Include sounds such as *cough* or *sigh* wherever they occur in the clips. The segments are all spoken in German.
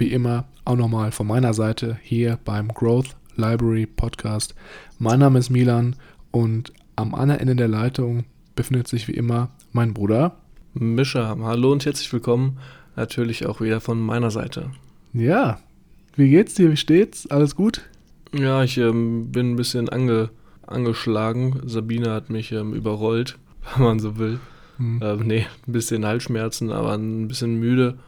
wie immer, auch nochmal von meiner Seite hier beim Growth Library Podcast. Mein Name ist Milan und am anderen Ende der Leitung befindet sich wie immer mein Bruder. Mischa, hallo und herzlich willkommen. Natürlich auch wieder von meiner Seite. Ja, wie geht's dir? Wie steht's? Alles gut? Ja, ich ähm, bin ein bisschen ange, angeschlagen. Sabine hat mich ähm, überrollt, *laughs* wenn man so will. Hm. Ähm, nee, ein bisschen Halsschmerzen, aber ein bisschen müde.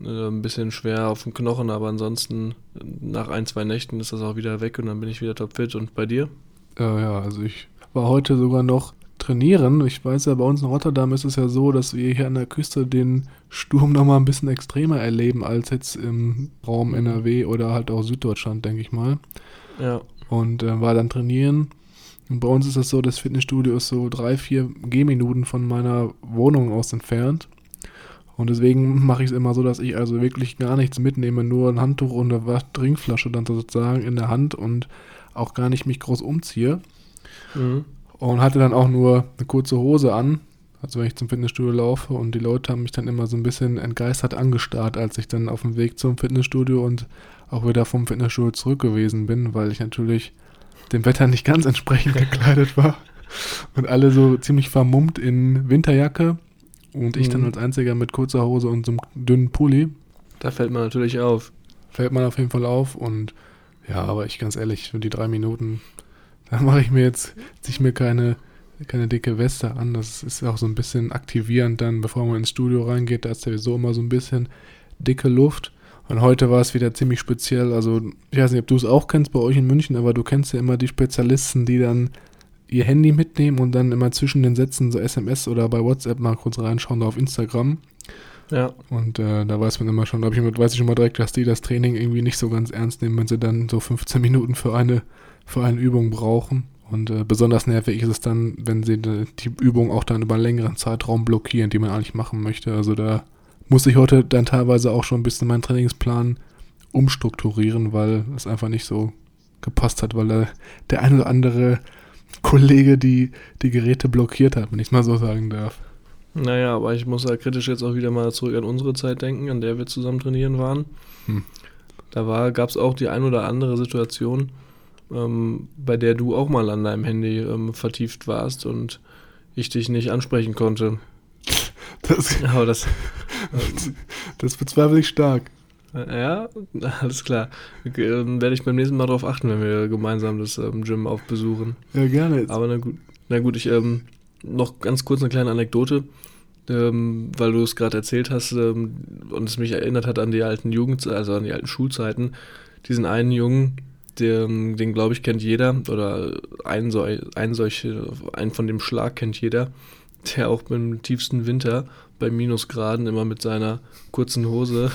Äh, ein bisschen schwer auf dem Knochen, aber ansonsten nach ein, zwei Nächten ist das auch wieder weg und dann bin ich wieder topfit. Und bei dir? Ja, ja, also ich war heute sogar noch trainieren. Ich weiß ja, bei uns in Rotterdam ist es ja so, dass wir hier an der Küste den Sturm nochmal ein bisschen extremer erleben als jetzt im Raum mhm. NRW oder halt auch Süddeutschland, denke ich mal. Ja. Und äh, war dann trainieren. Und bei uns ist es so, das Fitnessstudio ist so drei, vier Gehminuten von meiner Wohnung aus entfernt. Und deswegen mache ich es immer so, dass ich also wirklich gar nichts mitnehme, nur ein Handtuch und eine Trinkflasche dann sozusagen in der Hand und auch gar nicht mich groß umziehe. Mhm. Und hatte dann auch nur eine kurze Hose an, also wenn ich zum Fitnessstudio laufe und die Leute haben mich dann immer so ein bisschen entgeistert angestarrt, als ich dann auf dem Weg zum Fitnessstudio und auch wieder vom Fitnessstudio zurück gewesen bin, weil ich natürlich dem Wetter nicht ganz entsprechend *laughs* gekleidet war und alle so ziemlich vermummt in Winterjacke und ich mhm. dann als einziger mit kurzer Hose und so einem dünnen Pulli. Da fällt man natürlich auf. Fällt man auf jeden Fall auf und ja, aber ich ganz ehrlich, für die drei Minuten, da mache ich mir jetzt, ziehe ich mir keine, keine dicke Weste an. Das ist auch so ein bisschen aktivierend dann, bevor man ins Studio reingeht. Da ist sowieso immer so ein bisschen dicke Luft. Und heute war es wieder ziemlich speziell. Also, ich weiß nicht, ob du es auch kennst bei euch in München, aber du kennst ja immer die Spezialisten, die dann ihr Handy mitnehmen und dann immer zwischen den Sätzen so SMS oder bei WhatsApp mal kurz reinschauen da auf Instagram. Ja. Und äh, da weiß man immer schon, da ich, weiß ich schon mal direkt, dass die das Training irgendwie nicht so ganz ernst nehmen, wenn sie dann so 15 Minuten für eine, für eine Übung brauchen. Und äh, besonders nervig ist es dann, wenn sie die, die Übung auch dann über einen längeren Zeitraum blockieren, die man eigentlich machen möchte. Also da muss ich heute dann teilweise auch schon ein bisschen meinen Trainingsplan umstrukturieren, weil es einfach nicht so gepasst hat, weil der, der ein oder andere Kollege die, die Geräte blockiert hat, wenn ich es mal so sagen darf. Naja, aber ich muss ja kritisch jetzt auch wieder mal zurück an unsere Zeit denken, an der wir zusammen trainieren waren. Hm. Da gab es auch die ein oder andere Situation, ähm, bei der du auch mal an deinem Handy ähm, vertieft warst und ich dich nicht ansprechen konnte. Das, aber das, ähm, *laughs* das bezweifle ich stark. Ja, alles klar. Ähm, werde ich beim nächsten Mal darauf achten, wenn wir gemeinsam das ähm, Gym aufbesuchen. Ja, gerne. Aber na gut, na gut ich ähm, noch ganz kurz eine kleine Anekdote, ähm, weil du es gerade erzählt hast ähm, und es mich erinnert hat an die alten Jugend, also an die alten Schulzeiten. Diesen einen Jungen, den, den glaube ich kennt jeder oder einen, so, einen, solche, einen von dem Schlag kennt jeder der auch im tiefsten Winter bei Minusgraden immer mit seiner kurzen Hose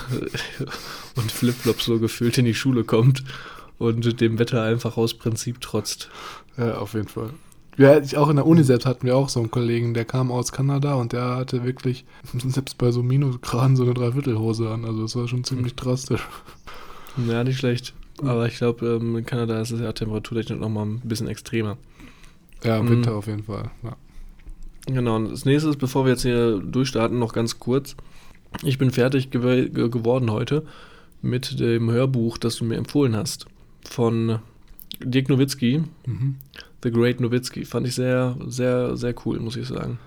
*laughs* und Flipflops so gefüllt in die Schule kommt und dem Wetter einfach aus Prinzip trotzt. Ja, auf jeden Fall. Ja, auch in der Uni selbst hatten wir auch so einen Kollegen, der kam aus Kanada und der hatte wirklich *laughs* selbst bei so Minusgraden so eine Dreiviertelhose an. Also das war schon ziemlich drastisch. Ja, nicht schlecht. Aber ich glaube, ähm, in Kanada ist es ja temperaturtechnisch nochmal ein bisschen extremer. Ja, im Winter mhm. auf jeden Fall. Ja. Genau, und das nächste ist, bevor wir jetzt hier durchstarten, noch ganz kurz. Ich bin fertig gew geworden heute mit dem Hörbuch, das du mir empfohlen hast. Von Dirk Nowitzki, mhm. The Great Nowitzki. Fand ich sehr, sehr, sehr cool, muss ich sagen.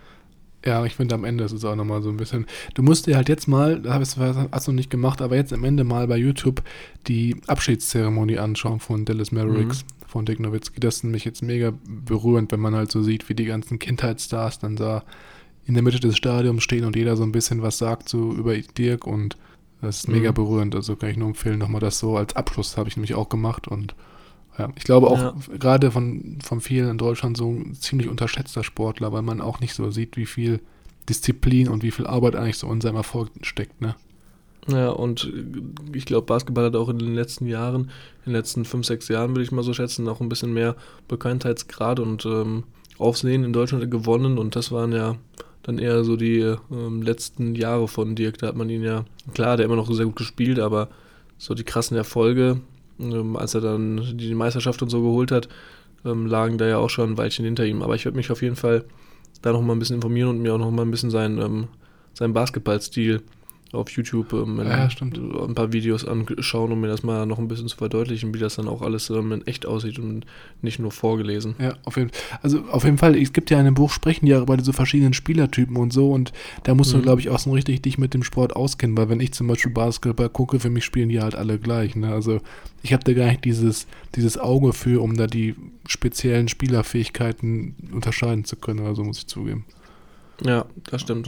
Ja, ich finde am Ende ist es auch nochmal so ein bisschen. Du musst dir halt jetzt mal, da hast du noch nicht gemacht, aber jetzt am Ende mal bei YouTube die Abschiedszeremonie anschauen von Dallas Mavericks. Mhm von Dick Nowitzki. Das ist nämlich jetzt mega berührend, wenn man halt so sieht, wie die ganzen Kindheitsstars dann da in der Mitte des Stadiums stehen und jeder so ein bisschen was sagt so über Dirk und das ist mega mhm. berührend. Also kann ich nur empfehlen, nochmal das so als Abschluss habe ich nämlich auch gemacht und ja, ich glaube auch ja. gerade von, von vielen in Deutschland so ein ziemlich unterschätzter Sportler, weil man auch nicht so sieht, wie viel Disziplin und wie viel Arbeit eigentlich so in seinem Erfolg steckt, ne? Ja, und ich glaube, Basketball hat auch in den letzten Jahren, in den letzten fünf, sechs Jahren, würde ich mal so schätzen, auch ein bisschen mehr Bekanntheitsgrad und ähm, Aufsehen in Deutschland gewonnen. Und das waren ja dann eher so die ähm, letzten Jahre von Dirk. Da hat man ihn ja, klar, der immer noch sehr gut gespielt, aber so die krassen Erfolge, ähm, als er dann die Meisterschaft und so geholt hat, ähm, lagen da ja auch schon ein Weilchen hinter ihm. Aber ich werde mich auf jeden Fall da noch mal ein bisschen informieren und mir auch noch mal ein bisschen seinen, ähm, seinen Basketballstil auf YouTube ähm, Ja, ein, paar Videos anschauen, um mir das mal noch ein bisschen zu verdeutlichen, wie das dann auch alles ähm, in echt aussieht und nicht nur vorgelesen. Ja, auf jeden Fall. Also auf jeden Fall, es gibt ja in dem Buch sprechen die ja über diese verschiedenen Spielertypen und so und da musst du, Mhm. glaube ich, auch so richtig dich mit dem Sport auskennen, weil wenn ich zum Beispiel Basketball gucke, für mich spielen die halt alle gleich. Ne? Also ich habe da gar nicht dieses, dieses Auge für, um da die speziellen Spielerfähigkeiten unterscheiden zu können, oder so muss ich zugeben. Ja, das stimmt.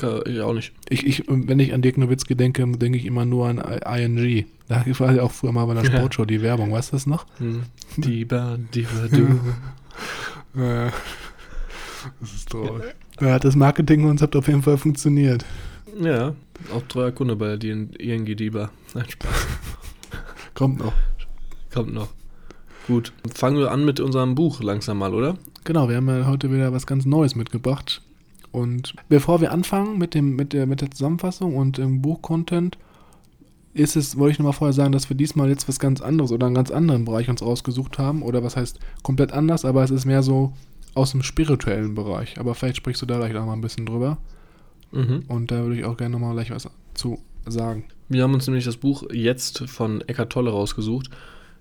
Ja. Ich auch nicht. Ich, ich, wenn ich an Dirk Nowitzki denke, denke ich immer nur an I- ING. Da *laughs* war ja auch früher mal bei der. Sportshow die Werbung, weißt du das noch? Hm. *laughs* Diba, Diba, du. *laughs* Ja. Das ist traurig. Ja, das Marketingkonzept auf jeden Fall funktioniert. ja, auch treuer Kunde bei der ING Diba. Nein, Spaß. Kommt noch. Kommt noch. Gut. Fangen wir an mit unserem Buch langsam mal, oder? Genau, wir haben ja heute wieder was ganz Neues mitgebracht. Und bevor wir anfangen mit, dem, mit, der, mit der Zusammenfassung und dem Buchcontent, ist es, wollte ich nochmal vorher sagen, dass wir diesmal jetzt was ganz anderes oder einen ganz anderen Bereich uns rausgesucht haben. Oder was heißt komplett anders, aber es ist mehr so aus dem spirituellen Bereich. Aber vielleicht sprichst du da gleich auch mal ein bisschen drüber. Mhm. Und da würde ich auch gerne nochmal gleich was zu sagen. Wir haben uns nämlich das Buch jetzt von Eckart Tolle rausgesucht.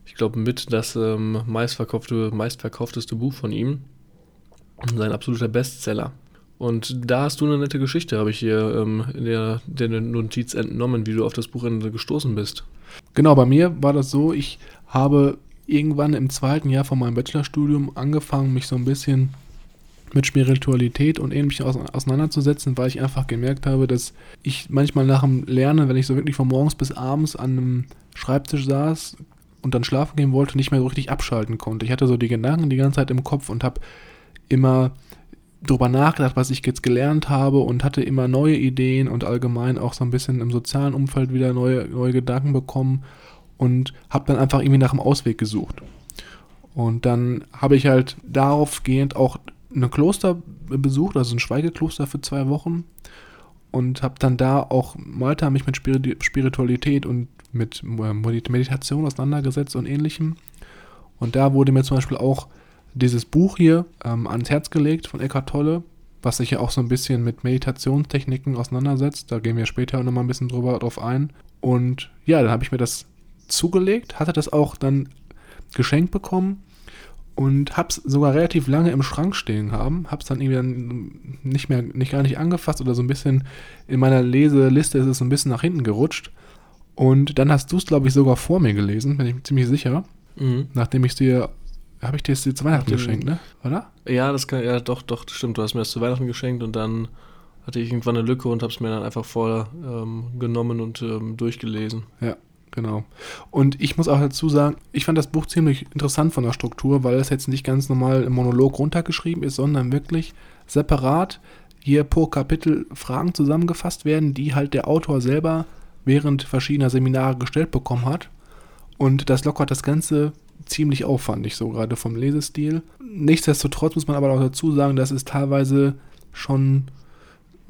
Ich glaube mit das ähm, meistverkaufte, meistverkaufteste Buch von ihm. Sein absoluter Bestseller. Und da hast du eine nette Geschichte, habe ich hier ähm, in der, der Notiz entnommen, wie du auf das Buchende gestoßen bist. Genau, bei mir war das so, ich habe irgendwann im zweiten Jahr von meinem Bachelorstudium angefangen, mich so ein bisschen mit Spiritualität und ähnlichem aus, auseinanderzusetzen, weil ich einfach gemerkt habe, dass ich manchmal nach dem Lernen, wenn ich so wirklich von morgens bis abends an einem Schreibtisch saß und dann schlafen gehen wollte, nicht mehr so richtig abschalten konnte. Ich hatte so die Gedanken die ganze Zeit im Kopf und habe immer drüber nachgedacht, was ich jetzt gelernt habe und hatte immer neue Ideen und allgemein auch so ein bisschen im sozialen Umfeld wieder neue, neue Gedanken bekommen und habe dann einfach irgendwie nach einem Ausweg gesucht. Und dann habe ich halt daraufgehend auch ein Kloster besucht, also ein Schweigekloster für zwei Wochen und habe dann da auch Malta mich mit Spiri- Spiritualität und mit äh, Meditation auseinandergesetzt und ähnlichem. Und da wurde mir zum Beispiel auch dieses Buch hier ähm, ans Herz gelegt von Eckhart Tolle, was sich ja auch so ein bisschen mit Meditationstechniken auseinandersetzt. Da gehen wir später nochmal ein bisschen drüber drauf ein. Und ja, dann habe ich mir das zugelegt, hatte das auch dann geschenkt bekommen und hab's sogar relativ lange im Schrank stehen haben, hab's dann irgendwie dann nicht mehr, nicht gar nicht angefasst oder so ein bisschen in meiner Leseliste ist es so ein bisschen nach hinten gerutscht. Und dann hast du es, glaube ich, sogar vor mir gelesen, bin ich mir ziemlich sicher, Mhm. nachdem ich es dir, habe ich dir dir zu Weihnachten Mhm. geschenkt, ne? Oder? Ja, das kann, ja, doch, doch, das stimmt. Du hast mir das zu Weihnachten geschenkt und dann hatte ich irgendwann eine Lücke und habe es mir dann einfach vorgenommen ähm, genommen und ähm, durchgelesen. Genau. Und ich muss auch dazu sagen, ich fand das Buch ziemlich interessant von der Struktur, weil es jetzt nicht ganz normal im Monolog runtergeschrieben ist, sondern wirklich separat hier pro Kapitel Fragen zusammengefasst werden, die halt der Autor selber während verschiedener Seminare gestellt bekommen hat. Und das lockert das Ganze ziemlich auf, fand ich so, gerade vom Lesestil. Nichtsdestotrotz muss man aber auch dazu sagen, dass es teilweise schon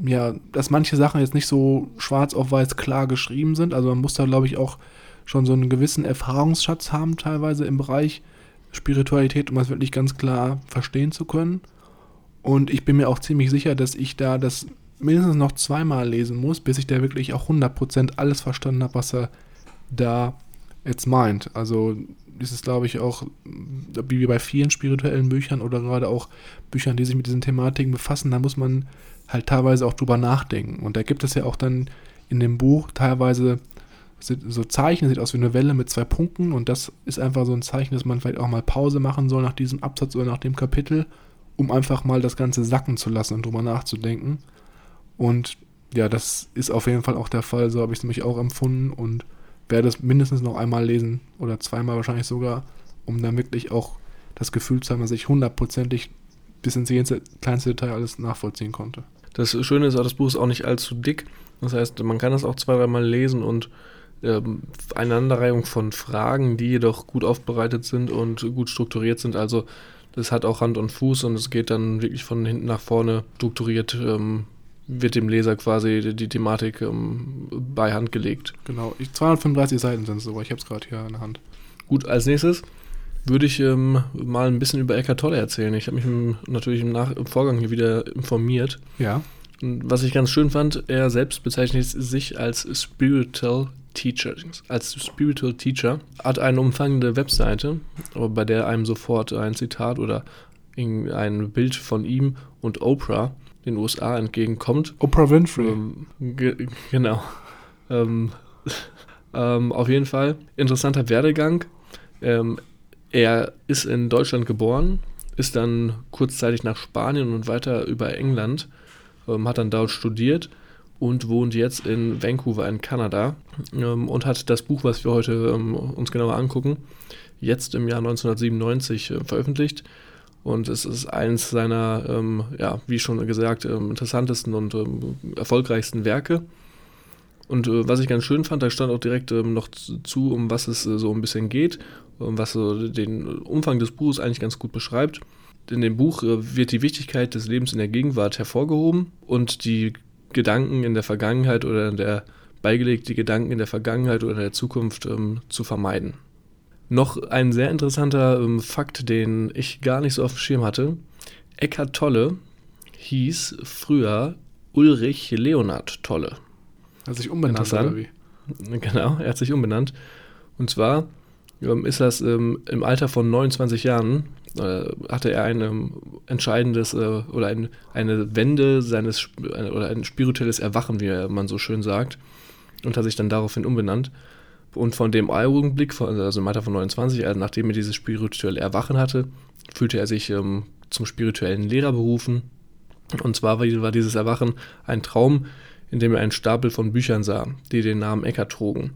ja, dass manche Sachen jetzt nicht so schwarz auf weiß klar geschrieben sind. Also man muss da, glaube ich, auch schon so einen gewissen Erfahrungsschatz haben, teilweise im Bereich Spiritualität, um das wirklich ganz klar verstehen zu können. Und ich bin mir auch ziemlich sicher, dass ich da das mindestens noch zweimal lesen muss, bis ich da wirklich auch 100% alles verstanden habe, was er da jetzt meint. Also ist es, glaube ich, auch wie bei vielen spirituellen Büchern oder gerade auch Büchern, die sich mit diesen Thematiken befassen, da muss man halt teilweise auch drüber nachdenken. Und da gibt es ja auch dann in dem Buch teilweise so Zeichen, sieht aus wie eine Welle mit zwei Punkten und das ist einfach so ein Zeichen, dass man vielleicht auch mal Pause machen soll nach diesem Absatz oder nach dem Kapitel, um einfach mal das Ganze sacken zu lassen und drüber nachzudenken. Und ja, das ist auf jeden Fall auch der Fall, so habe ich es nämlich auch empfunden und werde es mindestens noch einmal lesen oder zweimal wahrscheinlich sogar, um dann wirklich auch das Gefühl zu haben, dass ich hundertprozentig bis ins kleinste Detail alles nachvollziehen konnte. Das Schöne ist auch, das Buch ist auch nicht allzu dick. Das heißt, man kann das auch zwei, dreimal lesen und ähm, Aneinanderreihung von Fragen, die jedoch gut aufbereitet sind und gut strukturiert sind. Also das hat auch Hand und Fuß und es geht dann wirklich von hinten nach vorne strukturiert, ähm, wird dem Leser quasi die, die Thematik ähm, bei Hand gelegt. Genau, ich, 235 Seiten sind es so, ich habe es gerade hier in der Hand. Gut, als nächstes würde ich ähm, mal ein bisschen über Eckart Tolle erzählen. Ich habe mich im, natürlich im, Nach im Vorgang hier wieder informiert. Ja. Und was ich ganz schön fand, er selbst bezeichnet sich als Spiritual Teacher, als Spiritual Teacher, hat eine umfangende Webseite, bei der einem sofort ein Zitat oder ein Bild von ihm und Oprah den USA entgegenkommt. Oprah Winfrey. Ähm, ge genau. Ähm, *laughs* ähm, auf jeden Fall interessanter Werdegang. Ähm, er ist in Deutschland geboren, ist dann kurzzeitig nach Spanien und weiter über England, ähm, hat dann dort studiert und wohnt jetzt in Vancouver in Kanada ähm, und hat das Buch, was wir heute uns genauer angucken, jetzt im Jahr 1997 äh, veröffentlicht. Und es ist eines seiner, ähm, ja, wie schon gesagt, ähm, interessantesten und ähm, erfolgreichsten Werke. Und äh, was ich ganz schön fand, da stand auch direkt ähm, noch zu, um was es äh, so ein bisschen geht, um was so den Umfang des Buches eigentlich ganz gut beschreibt. In dem Buch äh, wird die Wichtigkeit des Lebens in der Gegenwart hervorgehoben und die Gedanken in der Vergangenheit oder in der beigelegt, die Gedanken in der Vergangenheit oder in der Zukunft ähm, zu vermeiden. Noch ein sehr interessanter ähm, Fakt, den ich gar nicht so auf dem Schirm hatte. Eckhart Tolle hieß früher Ulrich Leonhard Tolle. Hat sich umbenannt, oder wie? Genau, er hat sich umbenannt. Und zwar ähm, ist das ähm, im Alter von 29 Jahren äh, hatte er ein ähm, entscheidendes äh, oder ein, eine Wende seines oder ein spirituelles Erwachen, wie man so schön sagt, und hat sich dann daraufhin umbenannt. Und von dem Augenblick, also im Alter von 29, also nachdem er dieses spirituelle Erwachen hatte, fühlte er sich ähm, zum spirituellen Lehrer berufen. Und zwar war dieses Erwachen ein Traum, in dem er einen Stapel von Büchern sah, die den Namen Eckart trugen.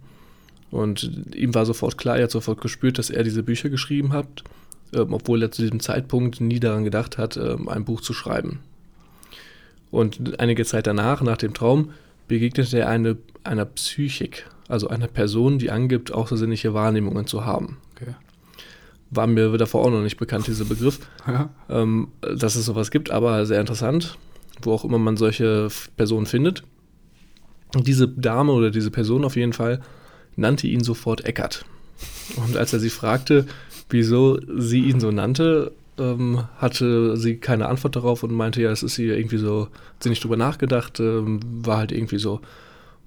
Und ihm war sofort klar, er hat sofort gespürt, dass er diese Bücher geschrieben hat ähm, obwohl er zu diesem Zeitpunkt nie daran gedacht hat, ähm, ein Buch zu schreiben. Und einige Zeit danach, nach dem Traum, begegnete er eine, einer Psychik, also einer Person, die angibt, außersinnliche Wahrnehmungen zu haben. Okay. War mir davor auch noch nicht bekannt, dieser Begriff, *laughs* ja. ähm, dass es sowas gibt, aber sehr interessant, wo auch immer man solche Personen findet. Diese Dame oder diese Person auf jeden Fall nannte ihn sofort Eckert. Und als er sie fragte, wieso sie ihn so nannte, ähm, hatte sie keine Antwort darauf und meinte, ja, es ist ihr irgendwie so, hat sie nicht drüber nachgedacht, ähm, war halt irgendwie so.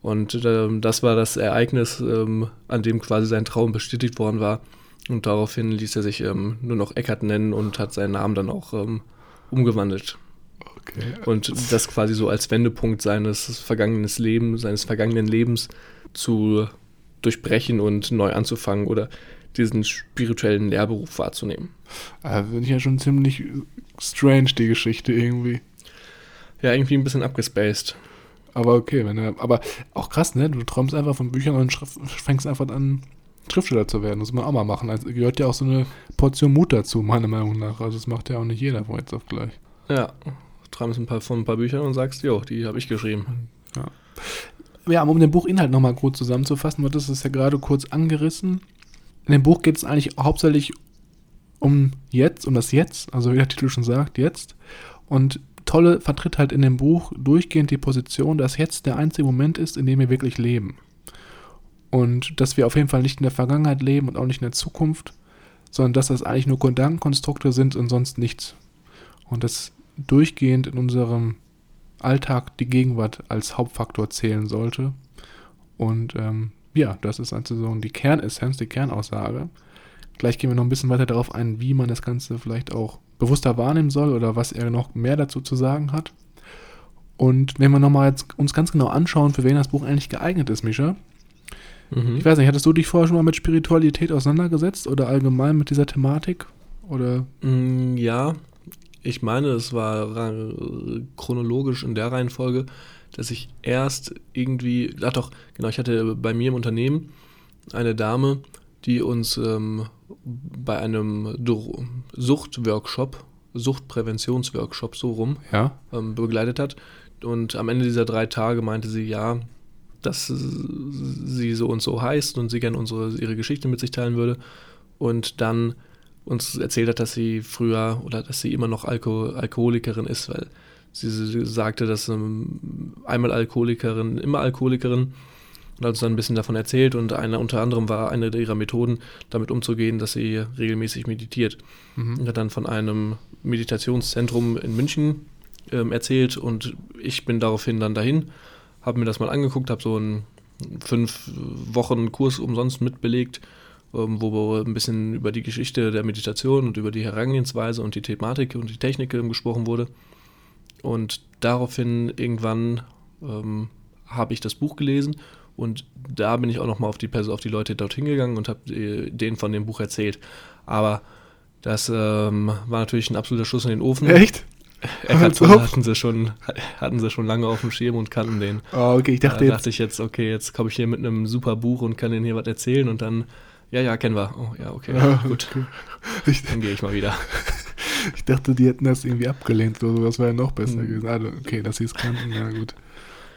Und ähm, das war das Ereignis, ähm, an dem quasi sein Traum bestätigt worden war. Und daraufhin ließ er sich ähm, nur noch Eckert nennen und hat seinen Namen dann auch ähm, umgewandelt. Okay. Und das quasi so als Wendepunkt seines vergangenen Lebens, seines vergangenen Lebens zu durchbrechen und neu anzufangen oder diesen spirituellen Lehrberuf wahrzunehmen. Also finde ich ja schon ziemlich strange, die Geschichte irgendwie. Ja, irgendwie ein bisschen abgespaced. Aber okay, wenn er, aber auch krass, ne? Du träumst einfach von Büchern und fängst einfach an, Schriftsteller zu werden. Das muss man auch mal machen. Also gehört ja auch so eine Portion Mut dazu, meiner Meinung nach. Also das macht ja auch nicht jeder von jetzt auf gleich. Ja, du träumst ein paar, von ein paar Büchern und sagst, jo, die habe ich geschrieben. Ja. Ja, um den Buchinhalt nochmal kurz zusammenzufassen, wird das ist ja gerade kurz angerissen. In dem Buch geht es eigentlich hauptsächlich um jetzt, um das Jetzt, also wie der Titel schon sagt, jetzt. Und Tolle vertritt halt in dem Buch durchgehend die Position, dass jetzt der einzige Moment ist, in dem wir wirklich leben. Und dass wir auf jeden Fall nicht in der Vergangenheit leben und auch nicht in der Zukunft, sondern dass das eigentlich nur Gedankenkonstrukte sind und sonst nichts. Und dass durchgehend in unserem Alltag die Gegenwart als Hauptfaktor zählen sollte. Und ähm, ja, das ist also die Kernessenz, die Kernaussage. Gleich gehen wir noch ein bisschen weiter darauf ein, wie man das Ganze vielleicht auch bewusster wahrnehmen soll oder was er noch mehr dazu zu sagen hat. Und wenn wir nochmal uns ganz genau anschauen, für wen das Buch eigentlich geeignet ist, Mischa. Mhm. Ich weiß nicht, hattest du dich vorher schon mal mit Spiritualität auseinandergesetzt oder allgemein mit dieser Thematik? Oder? Mm, ja, ich meine, es war chronologisch in der Reihenfolge, dass ich erst irgendwie, ach doch, genau, ich hatte bei mir im Unternehmen eine Dame, die uns ähm, bei einem Suchtworkshop, Suchtpräventionsworkshop so rum, ja. ähm, begleitet hat, Und am Ende dieser drei Tage meinte sie, ja, dass sie so und so heißt und sie gerne unsere, ihre Geschichte mit sich teilen würde. Und dann uns erzählt hat, dass sie früher oder dass sie immer noch Alko Alkoholikerin ist, weil sie, sagte, dass ähm, einmal Alkoholikerin, immer Alkoholikerin und hat uns dann ein bisschen davon erzählt und eine, unter anderem war eine ihrer Methoden, damit umzugehen, dass sie regelmäßig meditiert. Mhm. Und hat dann von einem Meditationszentrum in München ähm, erzählt und ich bin daraufhin dann dahin, habe mir das mal angeguckt, habe so einen fünf Wochen Kurs umsonst mitbelegt, ähm, wo ein bisschen über die Geschichte der Meditation und über die Herangehensweise und die Thematik und die Technik ähm, gesprochen wurde. Und daraufhin irgendwann ähm, habe ich das Buch gelesen und da bin ich auch nochmal auf die, auf die Leute dorthin gegangen und habe äh, denen von dem Buch erzählt. Aber das ähm, war natürlich ein absoluter Schuss in den Ofen. Echt? *laughs* Eckhart Tolle hatten sie schon, hatten sie schon lange auf dem Schirm und kannten den. Oh, okay, ich dachte da dachte ich jetzt, okay, jetzt komme ich hier mit einem super Buch und kann denen hier was erzählen und dann, ja, ja, kennen wir. Oh, ja, okay, ja, gut. Okay. dann gehe ich mal wieder. *laughs* Ich dachte, die hätten das irgendwie abgelehnt oder so, das wäre ja noch besser hm. gewesen. Also, okay, dass sie es kannten, ja gut.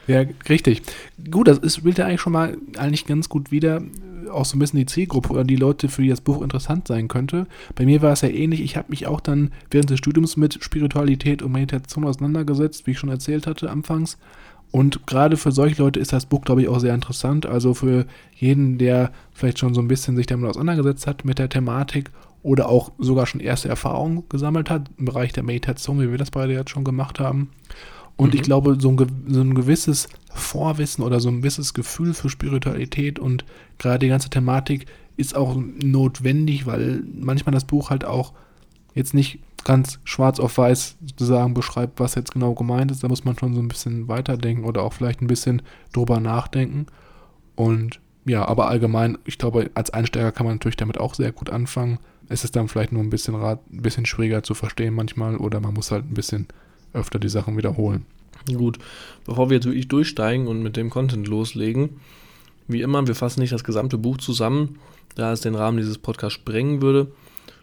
Ja, richtig. Gut, das ist, spielt ja eigentlich schon mal eigentlich ganz gut wieder, auch so ein bisschen die Zielgruppe oder die Leute, für die das Buch interessant sein könnte. Bei mir war es ja ähnlich. Ich habe mich auch dann während des Studiums mit Spiritualität und Meditation auseinandergesetzt, wie ich schon erzählt hatte anfangs. Und gerade für solche Leute ist das Buch, glaube ich, auch sehr interessant. Also für jeden, der vielleicht schon so ein bisschen sich damit auseinandergesetzt hat mit der Thematik oder auch sogar schon erste Erfahrungen gesammelt hat im Bereich der Meditation, wie wir das beide jetzt schon gemacht haben. Und mhm. ich glaube, so ein, so ein gewisses Vorwissen oder so ein gewisses Gefühl für Spiritualität und gerade die ganze Thematik ist auch notwendig, weil manchmal das Buch halt auch jetzt nicht ganz schwarz auf weiß sozusagen beschreibt, was jetzt genau gemeint ist. Da muss man schon so ein bisschen weiterdenken oder auch vielleicht ein bisschen drüber nachdenken. Und ja, aber allgemein, ich glaube, als Einsteiger kann man natürlich damit auch sehr gut anfangen. Es ist dann vielleicht nur ein bisschen, ein bisschen schwieriger zu verstehen manchmal oder man muss halt ein bisschen öfter die Sachen wiederholen. Gut, bevor wir jetzt wirklich durchsteigen und mit dem Content loslegen, wie immer, wir fassen nicht das gesamte Buch zusammen, da es den Rahmen dieses Podcasts sprengen würde.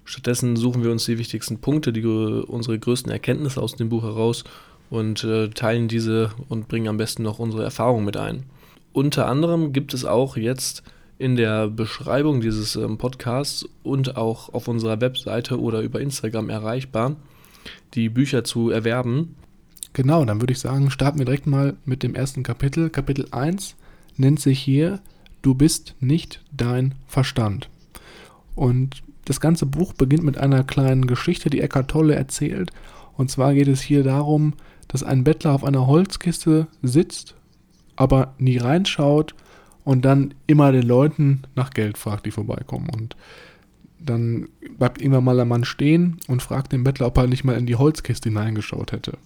Stattdessen suchen wir uns die wichtigsten Punkte, die, unsere größten Erkenntnisse aus dem Buch heraus und äh, teilen diese und bringen am besten noch unsere Erfahrungen mit ein. Unter anderem gibt es auch jetzt in der Beschreibung dieses ähm, Podcasts und auch auf unserer Webseite oder über Instagram erreichbar die Bücher zu erwerben. Genau, dann würde ich sagen, starten wir direkt mal mit dem ersten Kapitel. Kapitel 1 nennt sich hier Du bist nicht dein Verstand. Und das ganze Buch beginnt mit einer kleinen Geschichte, die Eckhart Tolle erzählt. Und zwar geht es hier darum, dass ein Bettler auf einer Holzkiste sitzt, aber nie reinschaut und dann immer den Leuten nach Geld fragt, die vorbeikommen. Und dann bleibt irgendwann mal der Mann stehen und fragt den Bettler, ob er nicht mal in die Holzkiste hineingeschaut hätte.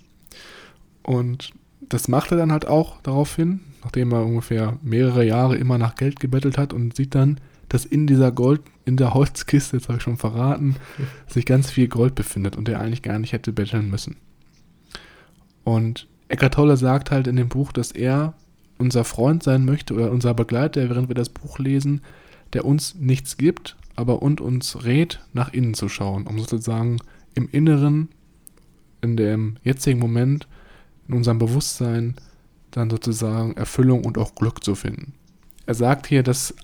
Und das macht er dann halt auch daraufhin, nachdem er ungefähr mehrere Jahre immer nach Geld gebettelt hat und sieht dann, dass in dieser Gold, in der Holzkiste, jetzt habe ich schon verraten, sich ganz viel Gold befindet und er eigentlich gar nicht hätte betteln müssen. Und Eckart Tolle sagt halt in dem Buch, dass er unser Freund sein möchte oder unser Begleiter, während wir das Buch lesen, der uns nichts gibt, aber und uns rät, nach innen zu schauen, um sozusagen im Inneren, in dem jetzigen Moment, in unserem Bewusstsein, dann sozusagen Erfüllung und auch Glück zu finden. Er sagt hier, dass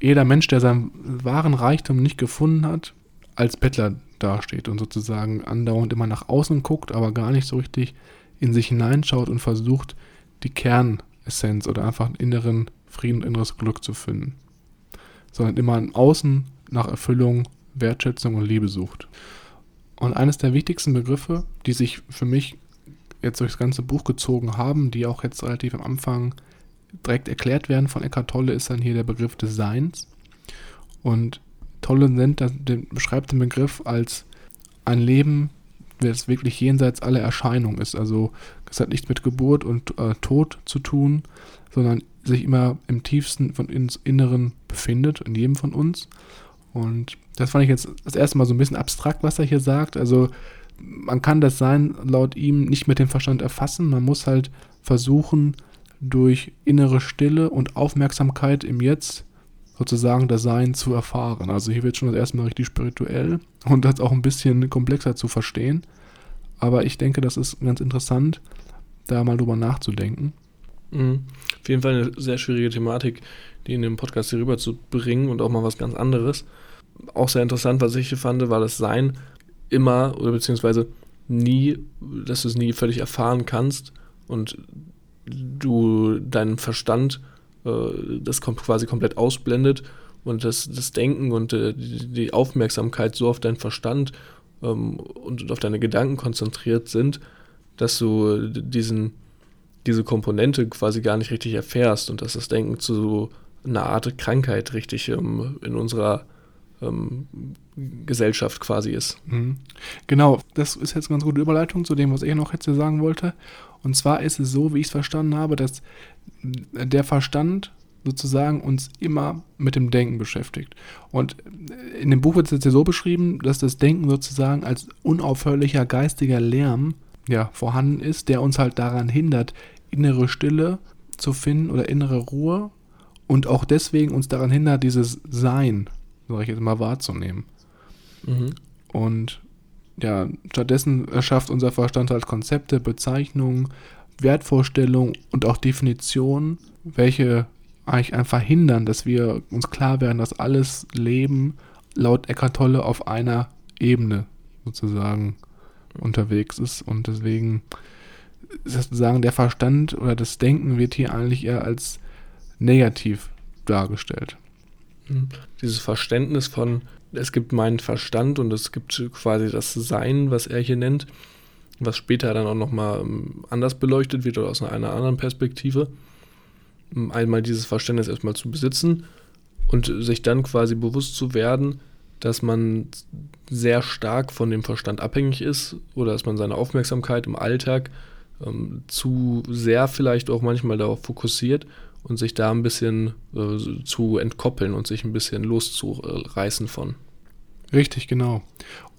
jeder Mensch, der seinen wahren Reichtum nicht gefunden hat, als Bettler dasteht und sozusagen andauernd immer nach außen guckt, aber gar nicht so richtig in sich hineinschaut und versucht, die Kernessenz oder einfach einen inneren Frieden, inneres Glück zu finden. Sondern immer im Außen nach Erfüllung, Wertschätzung und Liebe sucht. Und eines der wichtigsten Begriffe, die sich für mich jetzt durch das ganze Buch gezogen haben, die auch jetzt relativ am Anfang direkt erklärt werden von Eckhart Tolle, ist dann hier der Begriff des Seins. Und Tolle nennt den, beschreibt den Begriff als ein Leben, das wirklich jenseits aller Erscheinung ist. Also es hat nichts mit Geburt und äh, Tod zu tun, sondern sich immer im tiefsten von uns Inneren befindet, in jedem von uns. Und das fand ich jetzt das erste Mal so ein bisschen abstrakt, was er hier sagt. Also man kann das Sein laut ihm nicht mit dem Verstand erfassen. Man muss halt versuchen, durch innere Stille und Aufmerksamkeit im Jetzt sozusagen das Sein zu erfahren. Also hier wird schon das erste Mal richtig spirituell und das auch ein bisschen komplexer zu verstehen. Aber ich denke, das ist ganz interessant, da mal drüber nachzudenken. Mhm. Auf jeden Fall eine sehr schwierige Thematik, die in dem Podcast hier rüber zu bringen und auch mal was ganz anderes. Auch sehr interessant, was ich hier fand, war das Sein immer oder beziehungsweise nie, dass du es nie völlig erfahren kannst und du deinen Verstand äh, das kommt quasi komplett ausblendet und das, das Denken und äh, die Aufmerksamkeit so auf deinen Verstand ähm, und auf deine Gedanken konzentriert sind, dass du diesen, diese Komponente quasi gar nicht richtig erfährst und dass das Denken zu einer Art Krankheit richtig ähm, in unserer ähm, Gesellschaft quasi ist. Mhm. Genau, das ist jetzt eine ganz gute Überleitung zu dem, was ich noch jetzt sagen wollte. Und zwar ist es so, wie ich es verstanden habe, dass der Verstand sozusagen uns immer mit dem Denken beschäftigt. Und in dem Buch wird es jetzt ja so beschrieben, dass das Denken sozusagen als unaufhörlicher geistiger Lärm ja, vorhanden ist, der uns halt daran hindert, innere Stille zu finden oder innere Ruhe und auch deswegen uns daran hindert, dieses Sein, sag ich jetzt mal, wahrzunehmen. Mhm. Und ja, stattdessen erschafft unser Verstand halt Konzepte, Bezeichnungen, Wertvorstellungen und auch Definitionen, welche eigentlich einfach verhindern, dass wir uns klar werden, dass alles Leben laut Eckhart Tolle auf einer Ebene sozusagen unterwegs ist und deswegen sozusagen der Verstand oder das Denken wird hier eigentlich eher als negativ dargestellt. Mhm. Dieses Verständnis von, es gibt meinen Verstand und es gibt quasi das Sein, was er hier nennt, was später dann auch nochmal ähm, anders beleuchtet wird oder aus einer anderen Perspektive. Einmal dieses Verständnis erstmal zu besitzen und sich dann quasi bewusst zu werden, dass man sehr stark von dem Verstand abhängig ist oder dass man seine Aufmerksamkeit im Alltag ähm, zu sehr vielleicht auch manchmal darauf fokussiert und sich da ein bisschen äh, zu entkoppeln und sich ein bisschen loszureißen von. Richtig, genau.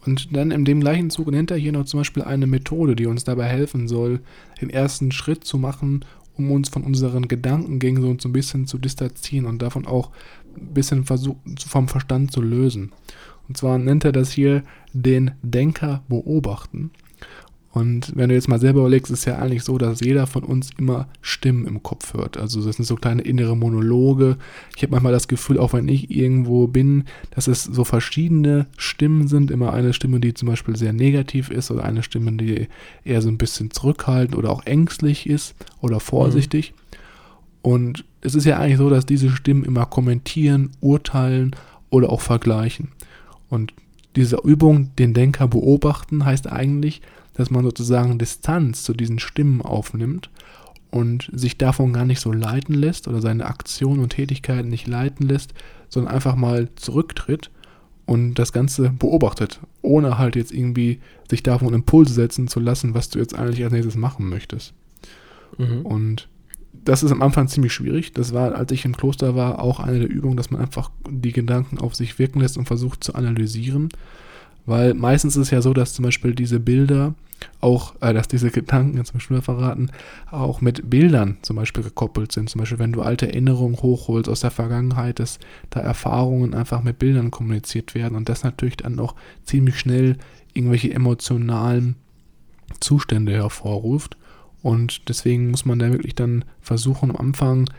Und dann in dem gleichen Zug nennt er hier noch zum Beispiel eine Methode, die uns dabei helfen soll, den ersten Schritt zu machen, um uns von unseren Gedankengängen so ein bisschen zu distanzieren und davon auch ein bisschen vom Verstand zu lösen. Und zwar nennt er das hier den Denker beobachten. Und wenn du jetzt mal selber überlegst, ist es ja eigentlich so, dass jeder von uns immer Stimmen im Kopf hört. Also das sind so kleine innere Monologe. Ich habe manchmal das Gefühl, auch wenn ich irgendwo bin, dass es so verschiedene Stimmen sind. Immer eine Stimme, die zum Beispiel sehr negativ ist oder eine Stimme, die eher so ein bisschen zurückhaltend oder auch ängstlich ist oder vorsichtig. Mhm. Und es ist ja eigentlich so, dass diese Stimmen immer kommentieren, urteilen oder auch vergleichen. Und diese Übung, den Denker beobachten, heißt eigentlich, dass man sozusagen Distanz zu diesen Stimmen aufnimmt und sich davon gar nicht so leiten lässt oder seine Aktionen und Tätigkeiten nicht leiten lässt, sondern einfach mal zurücktritt und das Ganze beobachtet, ohne halt jetzt irgendwie sich davon Impulse setzen zu lassen, was du jetzt eigentlich als nächstes machen möchtest. Mhm. Und das ist am Anfang ziemlich schwierig. Das war, als ich im Kloster war, auch eine der Übungen, dass man einfach die Gedanken auf sich wirken lässt und versucht zu analysieren. Weil meistens ist es ja so, dass zum Beispiel diese Bilder auch, äh, dass diese Gedanken, jetzt zum Beispiel verraten, auch mit Bildern zum Beispiel gekoppelt sind. Zum Beispiel, wenn du alte Erinnerungen hochholst aus der Vergangenheit, dass da Erfahrungen einfach mit Bildern kommuniziert werden und das natürlich dann auch ziemlich schnell irgendwelche emotionalen Zustände hervorruft. Und deswegen muss man da wirklich dann versuchen, am Anfang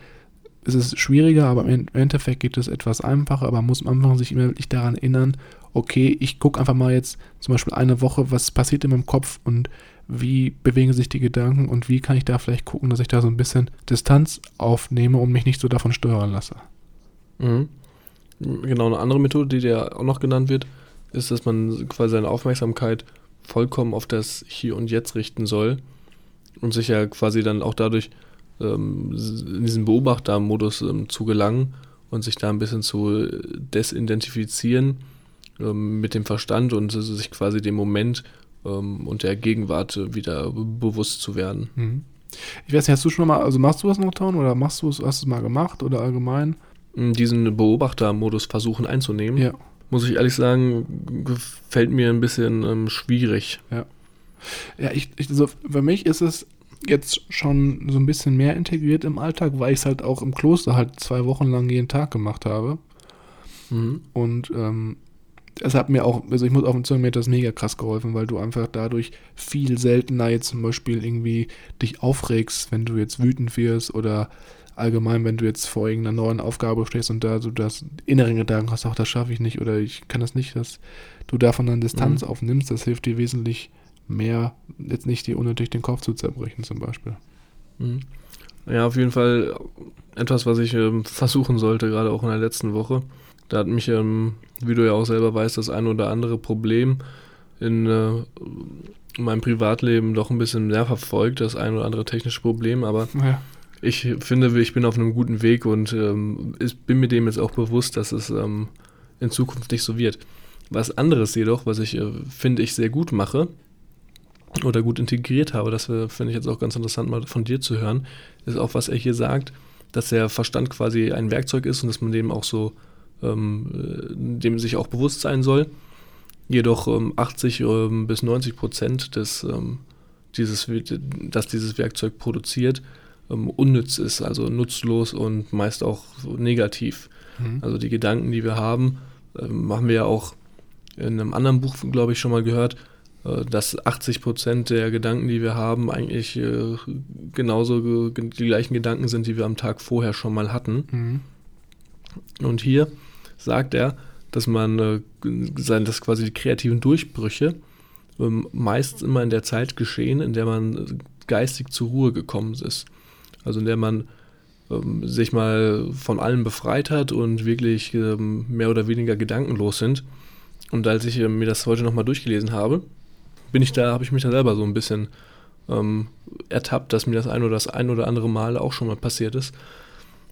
ist es schwieriger, aber im Endeffekt geht es etwas einfacher, aber man muss am Anfang sich immer wirklich daran erinnern, okay, ich gucke einfach mal jetzt zum Beispiel eine Woche, was passiert in meinem Kopf und wie bewegen sich die Gedanken und wie kann ich da vielleicht gucken, dass ich da so ein bisschen Distanz aufnehme und mich nicht so davon steuern lasse. Mhm. Genau, eine andere Methode, die dir auch noch genannt wird, ist, dass man quasi seine Aufmerksamkeit vollkommen auf das Hier und Jetzt richten soll und sich ja quasi dann auch dadurch ähm, in diesen Beobachtermodus ähm, zu gelangen und sich da ein bisschen zu desidentifizieren ähm, mit dem Verstand und sich quasi dem Moment ähm, und der Gegenwart wieder bewusst zu werden. Mhm. Ich weiß nicht, hast du schon mal, also machst du das noch, Ton, oder machst du es, hast du es mal gemacht oder allgemein? Diesen Beobachtermodus versuchen einzunehmen. Ja. Muss ich ehrlich sagen, gefällt mir ein bisschen ähm, schwierig. Ja. Ja, ich, ich, also für mich ist es jetzt schon so ein bisschen mehr integriert im Alltag, weil ich es halt auch im Kloster halt zwei Wochen lang jeden Tag gemacht habe. Mhm. Und ähm, es hat mir auch, also ich muss auf dem Zungen, mir hat das mega krass geholfen, weil du einfach dadurch viel seltener jetzt zum Beispiel irgendwie dich aufregst, wenn du jetzt wütend wirst oder allgemein, wenn du jetzt vor irgendeiner neuen Aufgabe stehst und da du das inneren Gedanken hast, ach, das schaffe ich nicht oder ich kann das nicht, dass du davon dann Distanz mhm. aufnimmst, das hilft dir wesentlich mehr, jetzt nicht dir unnötig den Kopf zu zerbrechen zum Beispiel. Mhm. Ja, auf jeden Fall etwas, was ich ähm, versuchen sollte, gerade auch in der letzten Woche. Da hat mich, ähm, wie du ja auch selber weißt, das ein oder andere Problem in äh, meinem Privatleben doch ein bisschen mehr verfolgt, das ein oder andere technische Problem, aber ja. ich finde, ich bin auf einem guten Weg und ähm, ich bin mir dem jetzt auch bewusst, dass es ähm, in Zukunft nicht so wird. Was anderes jedoch, was ich äh, finde ich sehr gut mache oder gut integriert habe, das äh, finde ich jetzt auch ganz interessant mal von dir zu hören, ist auch, was er hier sagt, dass der Verstand quasi ein Werkzeug ist und dass man dem auch so ähm, dem sich auch bewusst sein soll. Jedoch ähm, 80 ähm, bis 90 Prozent des, ähm, dieses, dass dieses Werkzeug produziert, ähm, unnütz ist, also nutzlos und meist auch negativ. Mhm. Also die Gedanken, die wir haben, ähm, haben wir ja auch in einem anderen Buch, glaube ich, schon mal gehört, äh, dass 80 Prozent der Gedanken, die wir haben, eigentlich äh, genauso die gleichen Gedanken sind, die wir am Tag vorher schon mal hatten. Mhm. Und hier sagt er, dass man äh, dass quasi die kreativen Durchbrüche ähm, meist immer in der Zeit geschehen, in der man geistig zur Ruhe gekommen ist. Also in der man ähm, sich mal von allem befreit hat und wirklich ähm, mehr oder weniger gedankenlos sind. Und als ich äh, mir das heute nochmal durchgelesen habe, bin ich da, habe ich mich da selber so ein bisschen ähm, ertappt, dass mir das ein oder das ein oder andere Mal auch schon mal passiert ist.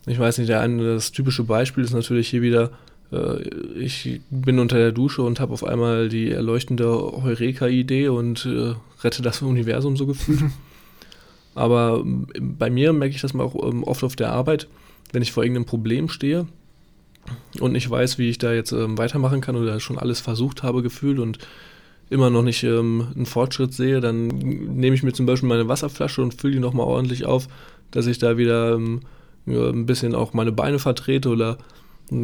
Ich weiß nicht, der eine, das typische Beispiel ist natürlich hier wieder, äh, ich bin unter der Dusche und habe auf einmal die erleuchtende Heureka-Idee und äh, rette das Universum so gefühlt. *laughs* Aber ähm, bei mir merke ich das mal auch ähm, oft auf der Arbeit, wenn ich vor irgendeinem Problem stehe und nicht weiß, wie ich da jetzt ähm, weitermachen kann oder schon alles versucht habe gefühlt und immer noch nicht ähm, einen Fortschritt sehe, dann nehme ich mir zum Beispiel meine Wasserflasche und fülle die nochmal ordentlich auf, dass ich da wieder ähm, ein bisschen auch meine Beine vertrete oder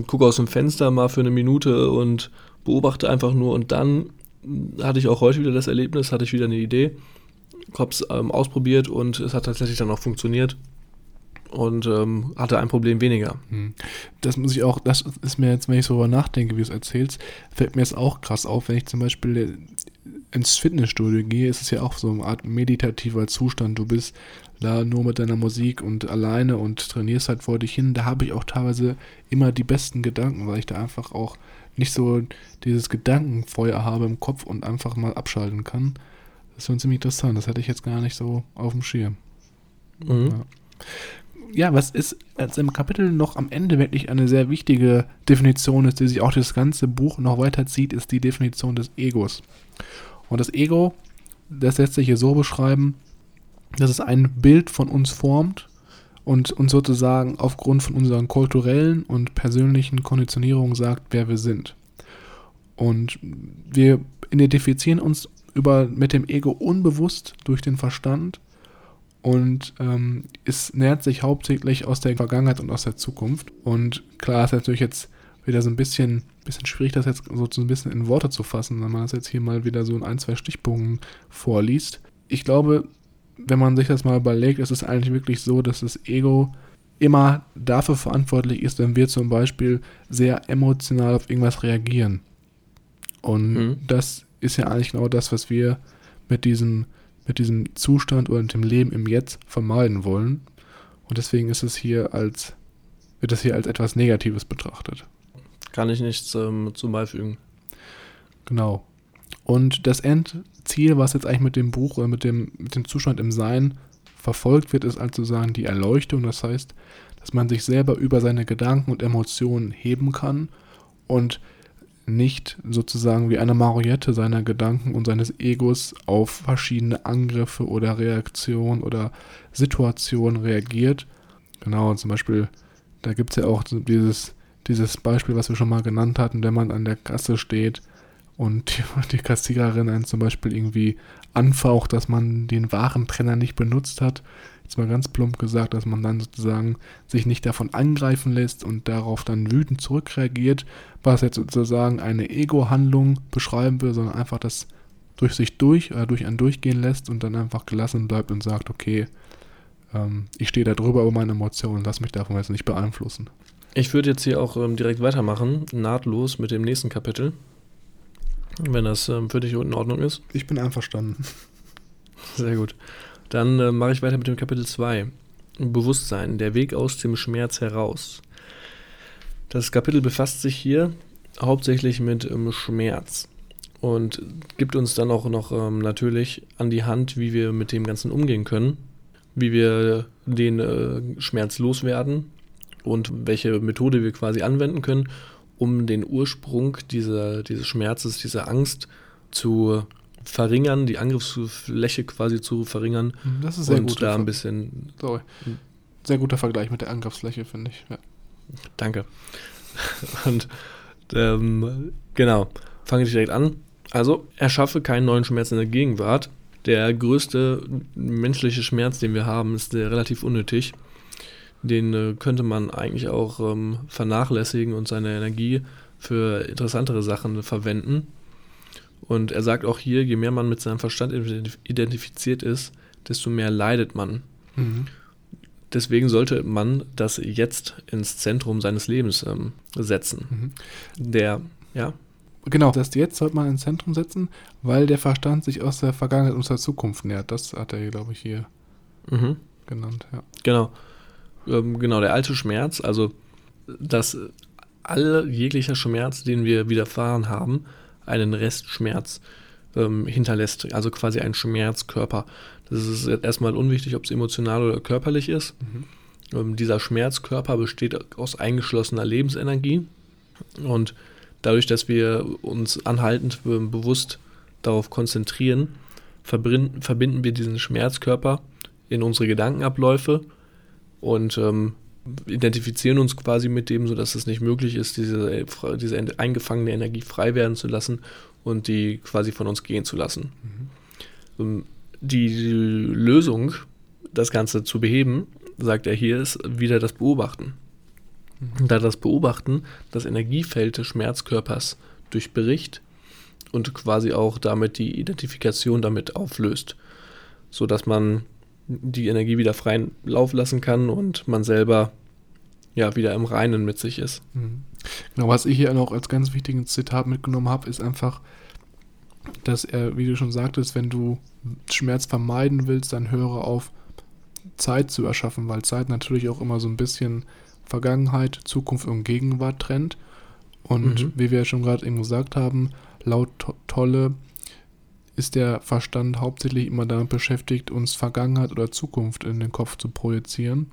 gucke aus dem Fenster mal für eine Minute und beobachte einfach nur und dann hatte ich auch heute wieder das Erlebnis, hatte ich wieder eine Idee, habe es ähm, ausprobiert und es hat tatsächlich dann auch funktioniert und ähm, hatte ein Problem weniger. Hm. Das muss ich auch, das ist mir jetzt, wenn ich so darüber nachdenke, wie du es erzählst, fällt mir jetzt auch krass auf, wenn ich zum Beispiel ins Fitnessstudio gehe, ist es ja auch so eine Art meditativer Zustand. Du bist da nur mit deiner Musik und alleine und trainierst halt vor dich hin. Da habe ich auch teilweise immer die besten Gedanken, weil ich da einfach auch nicht so dieses Gedankenfeuer habe im Kopf und einfach mal abschalten kann. Das ist schon ziemlich interessant. Das hatte ich jetzt gar nicht so auf dem Schirm. Mhm. Ja. Ja. was ist jetzt im Kapitel noch am Ende wirklich eine sehr wichtige Definition ist, die sich auch das ganze Buch noch weiterzieht, ist die Definition des Egos. Und das Ego, das lässt sich hier so beschreiben, dass es ein Bild von uns formt und uns sozusagen aufgrund von unseren kulturellen und persönlichen Konditionierungen sagt, wer wir sind. Und wir identifizieren uns über, mit dem Ego unbewusst durch den Verstand und ähm, es nähert sich hauptsächlich aus der Vergangenheit und aus der Zukunft. Und klar ist natürlich jetzt wieder so ein bisschen, bisschen schwierig, das jetzt so ein bisschen in Worte zu fassen, wenn man das jetzt hier mal wieder so in ein, zwei Stichpunkten vorliest. Ich glaube, wenn man sich das mal überlegt, ist es eigentlich wirklich so, dass das Ego immer dafür verantwortlich ist, wenn wir zum Beispiel sehr emotional auf irgendwas reagieren. Und mhm. das ist ja eigentlich genau das, was wir mit diesem, mit diesem Zustand oder mit dem Leben im Jetzt vermeiden wollen. Und deswegen ist es hier als, wird das hier als etwas Negatives betrachtet. Kann ich nichts ähm, zum beifügen. Genau. Und das Endziel, was jetzt eigentlich mit dem Buch oder mit dem, mit dem Zustand im Sein verfolgt wird, ist also sagen die Erleuchtung. Das heißt, dass man sich selber über seine Gedanken und Emotionen heben kann und nicht sozusagen wie eine Mariette seiner Gedanken und seines Egos auf verschiedene Angriffe oder Reaktionen oder Situationen reagiert. Genau, zum Beispiel, da gibt es ja auch dieses, dieses Beispiel, was wir schon mal genannt hatten, wenn man an der Kasse steht und die, *laughs* die Kassiererin einen zum Beispiel irgendwie anfaucht, dass man den Warentrenner nicht benutzt hat, jetzt mal ganz plump gesagt, dass man dann sozusagen sich nicht davon angreifen lässt und darauf dann wütend zurückreagiert, was jetzt sozusagen eine Ego-Handlung beschreiben will, sondern einfach das durch sich durch, äh, durch einen durchgehen lässt und dann einfach gelassen bleibt und sagt, okay, ähm, ich stehe da drüber über meine Emotionen, lass mich davon jetzt nicht beeinflussen. Ich würde jetzt hier auch ähm, direkt weitermachen, nahtlos mit dem nächsten Kapitel. Wenn das ähm, für dich in Ordnung ist. Ich bin einverstanden. Sehr gut. Dann äh, mache ich weiter mit dem Kapitel 2. Bewusstsein, der Weg aus dem Schmerz heraus. Das Kapitel befasst sich hier hauptsächlich mit ähm, Schmerz und gibt uns dann auch noch ähm, natürlich an die Hand, wie wir mit dem Ganzen umgehen können, wie wir den äh, Schmerz loswerden und welche Methode wir quasi anwenden können, um den Ursprung dieser, dieses Schmerzes, dieser Angst zu verringern, die Angriffsfläche quasi zu verringern. Mhm, das ist sehr und gut. da ein bisschen. Sorry. Sehr guter Vergleich mit der Angriffsfläche, finde ich. Ja. Danke. *laughs* Und ähm, genau, fange ich direkt an. Also, erschaffe keinen neuen Schmerz in der Gegenwart. Der größte menschliche Schmerz, den wir haben, ist relativ unnötig. Den äh, könnte man eigentlich auch ähm, vernachlässigen und seine Energie für interessantere Sachen verwenden. Und er sagt auch hier, je mehr man mit seinem Verstand identifiziert ist, desto mehr leidet man. Mhm. Deswegen sollte man das jetzt ins Zentrum seines Lebens ähm, setzen. Mhm. Der, ja, Genau, das Jetzt sollte man ins Zentrum setzen, weil der Verstand sich aus der Vergangenheit und aus der Zukunft nähert. Das hat er, glaube ich, hier mhm. genannt. Ja. genau. Ähm, genau, der alte Schmerz, also dass alle jeglicher Schmerz, den wir widerfahren haben, einen Restschmerz ähm, hinterlässt. Also quasi ein Schmerzkörper. Das ist jetzt erstmal unwichtig, ob es emotional oder körperlich ist. Mhm. Ähm, dieser Schmerzkörper besteht aus eingeschlossener Lebensenergie und dadurch, dass wir uns anhaltend äh, bewusst darauf konzentrieren, verbinden, verbinden wir diesen Schmerzkörper in unsere Gedankenabläufe und ähm, identifizieren uns quasi mit dem, sodass es nicht möglich ist, diese, diese eingefangene Energie frei werden zu lassen und die quasi von uns gehen zu lassen. Mhm. Die Lösung, das Ganze zu beheben, sagt er hier, ist wieder das Beobachten. Mhm. Da das Beobachten das Energiefeld des Schmerzkörpers durchbricht und quasi auch damit die Identifikation damit auflöst, sodass man die Energie wieder freien Lauf lassen kann und man selber ja wieder im Reinen mit sich ist. Mhm. Genau, was ich hier noch als ganz wichtiges Zitat mitgenommen habe, ist einfach, dass er, wie du schon sagtest, wenn du Schmerz vermeiden willst, dann höre auf, Zeit zu erschaffen, weil Zeit natürlich auch immer so ein bisschen Vergangenheit, Zukunft und Gegenwart trennt. Und Mhm. wie wir ja schon gerade eben gesagt haben, laut To- Tolle ist der Verstand hauptsächlich immer damit beschäftigt, uns Vergangenheit oder Zukunft in den Kopf zu projizieren.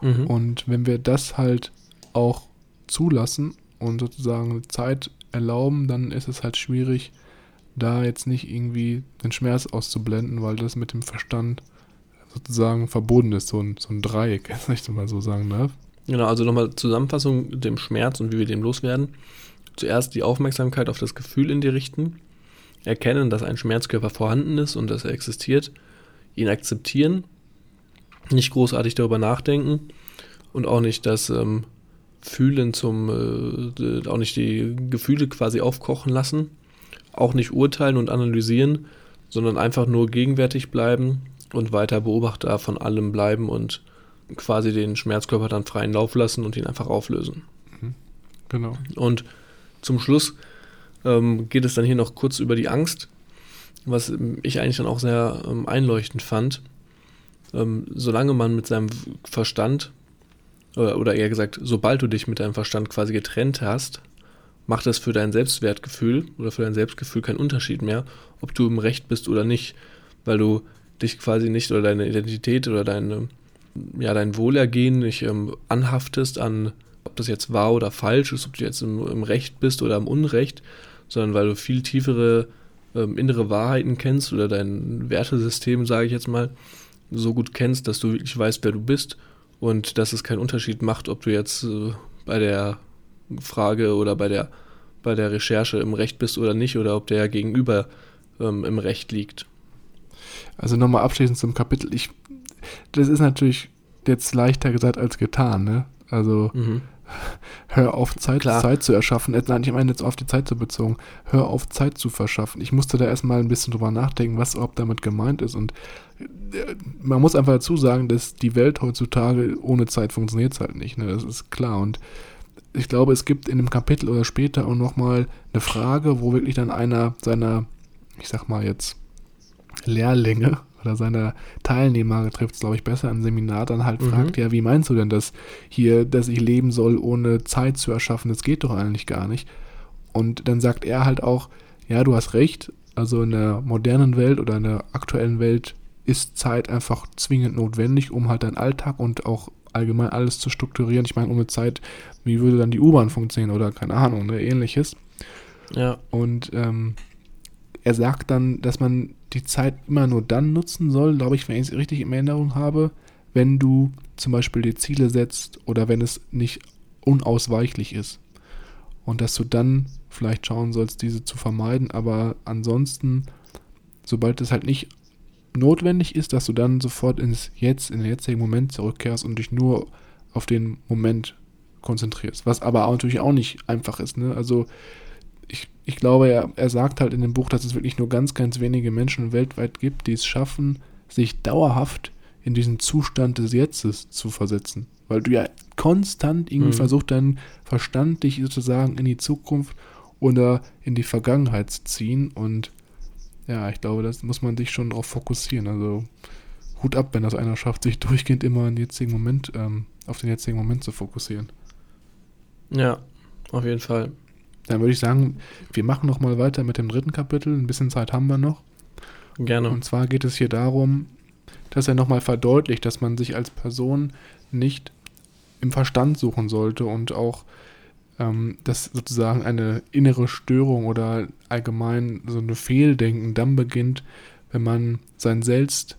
Mhm. Und wenn wir das halt auch zulassen und sozusagen Zeit erlauben, dann ist es halt schwierig, da jetzt nicht irgendwie den Schmerz auszublenden, weil das mit dem Verstand sozusagen verbunden ist, so ein, so ein Dreieck, *laughs* wenn ich mal so sagen darf. Genau, also nochmal Zusammenfassung mit dem Schmerz und wie wir dem loswerden. Zuerst die Aufmerksamkeit auf das Gefühl in dir richten, erkennen, dass ein Schmerzkörper vorhanden ist und dass er existiert, ihn akzeptieren, nicht großartig darüber nachdenken und auch nicht das ähm, Fühlen zum, äh, auch nicht die Gefühle quasi aufkochen lassen, auch nicht urteilen und analysieren, sondern einfach nur gegenwärtig bleiben und weiter Beobachter von allem bleiben und quasi den Schmerzkörper dann freien Lauf lassen und ihn einfach auflösen. Genau. Und zum Schluss ähm, geht es dann hier noch kurz über die Angst, was ich eigentlich dann auch sehr ähm, einleuchtend fand. Ähm, solange man mit seinem Verstand, oder, oder eher gesagt, sobald du dich mit deinem Verstand quasi getrennt hast, macht das für dein Selbstwertgefühl oder für dein Selbstgefühl keinen Unterschied mehr, ob du im Recht bist oder nicht, weil du dich quasi nicht oder deine Identität oder deine, ja, dein Wohlergehen nicht ähm, anhaftest an, ob das jetzt wahr oder falsch ist, ob du jetzt im, im Recht bist oder im Unrecht, sondern weil du viel tiefere ähm, innere Wahrheiten kennst oder dein Wertesystem, sage ich jetzt mal, so gut kennst, dass du wirklich weißt, wer du bist und dass es keinen Unterschied macht, ob du jetzt äh, bei der Frage oder bei der bei der Recherche im Recht bist oder nicht oder ob der Gegenüber ähm, im Recht liegt. Also nochmal abschließend zum Kapitel. Ich, das ist natürlich jetzt leichter gesagt als getan, ne? Also Mhm. Hör auf, Zeit, Klar. Zeit zu erschaffen. Nein, ich meine jetzt auf die Zeit zu bezogen. Hör auf, Zeit zu verschaffen. Ich musste da erstmal ein bisschen drüber nachdenken, was überhaupt damit gemeint ist. Und äh, man muss einfach dazu sagen, dass die Welt heutzutage ohne Zeit funktioniert halt nicht. Ne? Das ist klar. Und ich glaube, es gibt in dem Kapitel oder später auch nochmal eine Frage, wo wirklich dann einer seiner, ich sag mal jetzt, Lehrlinge oder seiner Teilnehmer trifft es, glaube ich, besser im Seminar, dann halt Mhm. fragt, ja, wie meinst du denn das hier, dass ich leben soll, ohne Zeit zu erschaffen? Das geht doch eigentlich gar nicht. Und dann sagt er halt auch, ja, du hast recht, also in der modernen Welt oder in der aktuellen Welt ist Zeit einfach zwingend notwendig, um halt deinen Alltag und auch allgemein alles zu strukturieren. Ich meine, ohne Zeit, wie würde dann die U-Bahn funktionieren oder keine Ahnung, ne, ähnliches. Ja. Und ähm, er sagt dann, dass man die Zeit immer nur dann nutzen soll, glaube ich, wenn ich es richtig in Erinnerung habe, wenn du zum Beispiel die Ziele setzt oder wenn es nicht unausweichlich ist. Und dass du dann vielleicht schauen sollst, diese zu vermeiden, aber ansonsten, sobald es halt nicht notwendig ist, dass du dann sofort ins Jetzt, in den jetzigen Moment zurückkehrst und dich nur auf den Moment konzentrierst. Was aber natürlich auch nicht einfach ist. Ne? Also ich, ich glaube, er, er sagt halt in dem Buch, dass es wirklich nur ganz, ganz wenige Menschen weltweit gibt, die es schaffen, sich dauerhaft in diesen Zustand des Jetztes zu versetzen. Weil du ja konstant irgendwie Mhm. versuchst, deinen Verstand dich sozusagen in die Zukunft oder in die Vergangenheit zu ziehen. Und ja, ich glaube, das muss man sich schon darauf fokussieren. Also Hut ab, wenn das einer schafft, sich durchgehend immer in den jetzigen Moment, ähm, auf den jetzigen Moment zu fokussieren. Ja, auf jeden Fall. Dann würde ich sagen, wir machen noch mal weiter mit dem dritten Kapitel. Ein bisschen Zeit haben wir noch. Gerne. Und zwar geht es hier darum, dass er nochmal verdeutlicht, dass man sich als Person nicht im Verstand suchen sollte und auch, ähm, dass sozusagen eine innere Störung oder allgemein so eine Fehldenken dann beginnt, wenn man sein Selbst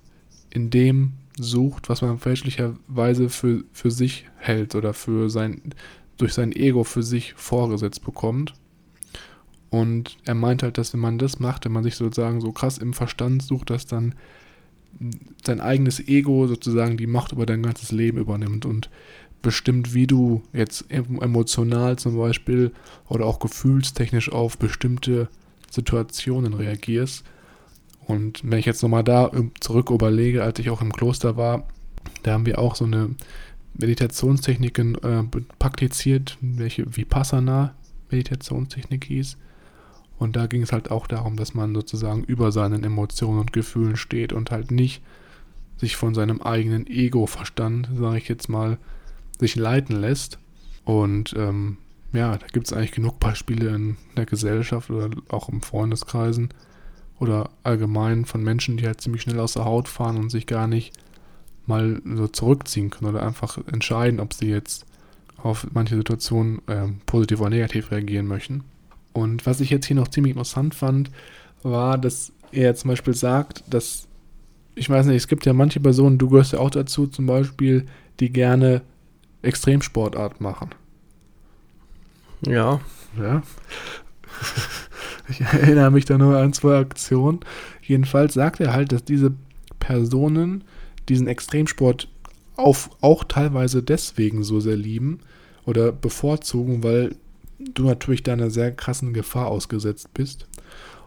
in dem sucht, was man fälschlicherweise für, für sich hält oder für sein, durch sein Ego für sich vorgesetzt bekommt. Und er meint halt, dass wenn man das macht, wenn man sich sozusagen so krass im Verstand sucht, dass dann sein eigenes Ego sozusagen die Macht über dein ganzes Leben übernimmt und bestimmt, wie du jetzt em- emotional zum Beispiel oder auch gefühlstechnisch auf bestimmte Situationen reagierst. Und wenn ich jetzt nochmal da ähm, zurück überlege, als ich auch im Kloster war, da haben wir auch so eine Meditationstechniken äh, praktiziert, welche Vipassana Meditationstechnik hieß. Und da ging es halt auch darum, dass man sozusagen über seinen Emotionen und Gefühlen steht und halt nicht sich von seinem eigenen Ego-Verstand, sage ich jetzt mal, sich leiten lässt. Und ähm, ja, da gibt es eigentlich genug Beispiele in der Gesellschaft oder auch im Freundeskreisen oder allgemein von Menschen, die halt ziemlich schnell aus der Haut fahren und sich gar nicht mal so zurückziehen können oder einfach entscheiden, ob sie jetzt auf manche Situationen ähm, positiv oder negativ reagieren möchten. Und was ich jetzt hier noch ziemlich interessant fand, war, dass er zum Beispiel sagt, dass, ich weiß nicht, es gibt ja manche Personen, du gehörst ja auch dazu zum Beispiel, die gerne Extremsportart machen. Ja. Ja. Ich erinnere mich da nur an zwei Aktionen. Jedenfalls sagt er halt, dass diese Personen diesen Extremsport auf, auch teilweise deswegen so sehr lieben oder bevorzugen, weil du natürlich da einer sehr krassen Gefahr ausgesetzt bist.